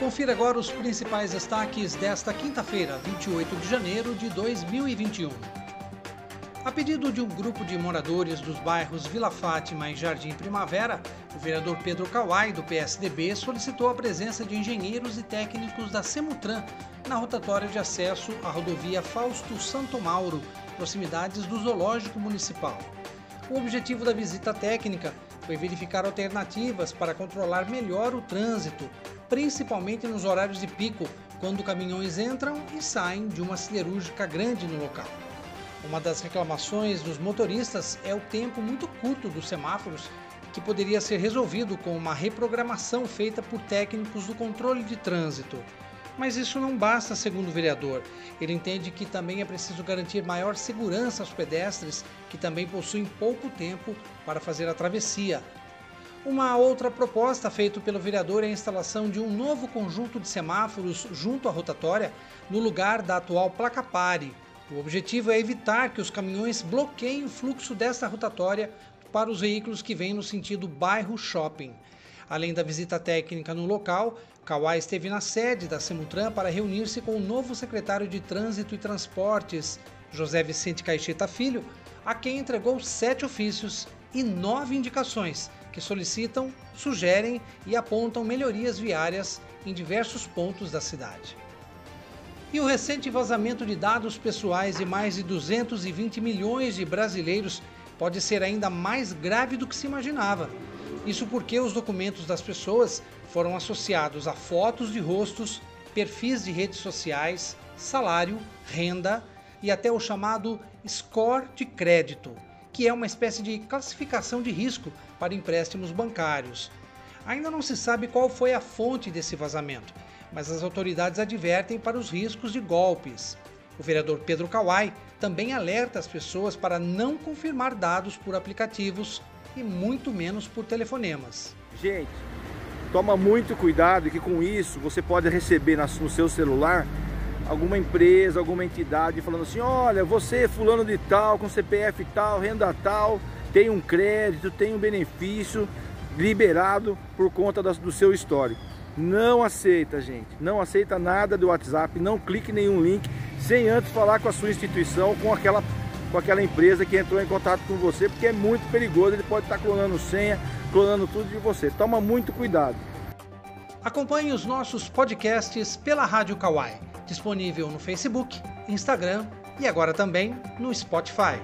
Confira agora os principais destaques desta quinta-feira, 28 de janeiro de 2021. A pedido de um grupo de moradores dos bairros Vila Fátima e Jardim Primavera, o vereador Pedro Kawai, do PSDB, solicitou a presença de engenheiros e técnicos da Semutran na rotatória de acesso à rodovia Fausto Santo Mauro, proximidades do Zoológico Municipal. O objetivo da visita técnica foi verificar alternativas para controlar melhor o trânsito, principalmente nos horários de pico, quando caminhões entram e saem de uma siderúrgica grande no local. Uma das reclamações dos motoristas é o tempo muito curto dos semáforos, que poderia ser resolvido com uma reprogramação feita por técnicos do controle de trânsito. Mas isso não basta, segundo o vereador. Ele entende que também é preciso garantir maior segurança aos pedestres, que também possuem pouco tempo para fazer a travessia. Uma outra proposta feita pelo vereador é a instalação de um novo conjunto de semáforos junto à rotatória, no lugar da atual placa pare. O objetivo é evitar que os caminhões bloqueiem o fluxo desta rotatória para os veículos que vêm no sentido bairro-shopping. Além da visita técnica no local, Kawai esteve na sede da Semutran para reunir-se com o novo secretário de Trânsito e Transportes, José Vicente Caixeta Filho, a quem entregou sete ofícios e nove indicações que solicitam, sugerem e apontam melhorias viárias em diversos pontos da cidade. E o recente vazamento de dados pessoais de mais de 220 milhões de brasileiros pode ser ainda mais grave do que se imaginava. Isso porque os documentos das pessoas foram associados a fotos de rostos, perfis de redes sociais, salário, renda e até o chamado score de crédito, que é uma espécie de classificação de risco para empréstimos bancários. Ainda não se sabe qual foi a fonte desse vazamento, mas as autoridades advertem para os riscos de golpes. O vereador Pedro Kawai também alerta as pessoas para não confirmar dados por aplicativos e muito menos por telefonemas. Gente, toma muito cuidado que com isso você pode receber no seu celular alguma empresa, alguma entidade falando assim, olha, você fulano de tal, com CPF tal, renda tal, tem um crédito, tem um benefício liberado por conta do seu histórico. Não aceita, gente. Não aceita nada do WhatsApp, não clique nenhum link sem antes falar com a sua instituição, com aquela com aquela empresa que entrou em contato com você, porque é muito perigoso, ele pode estar clonando senha, clonando tudo de você. Toma muito cuidado. Acompanhe os nossos podcasts pela Rádio Kawai, disponível no Facebook, Instagram e agora também no Spotify.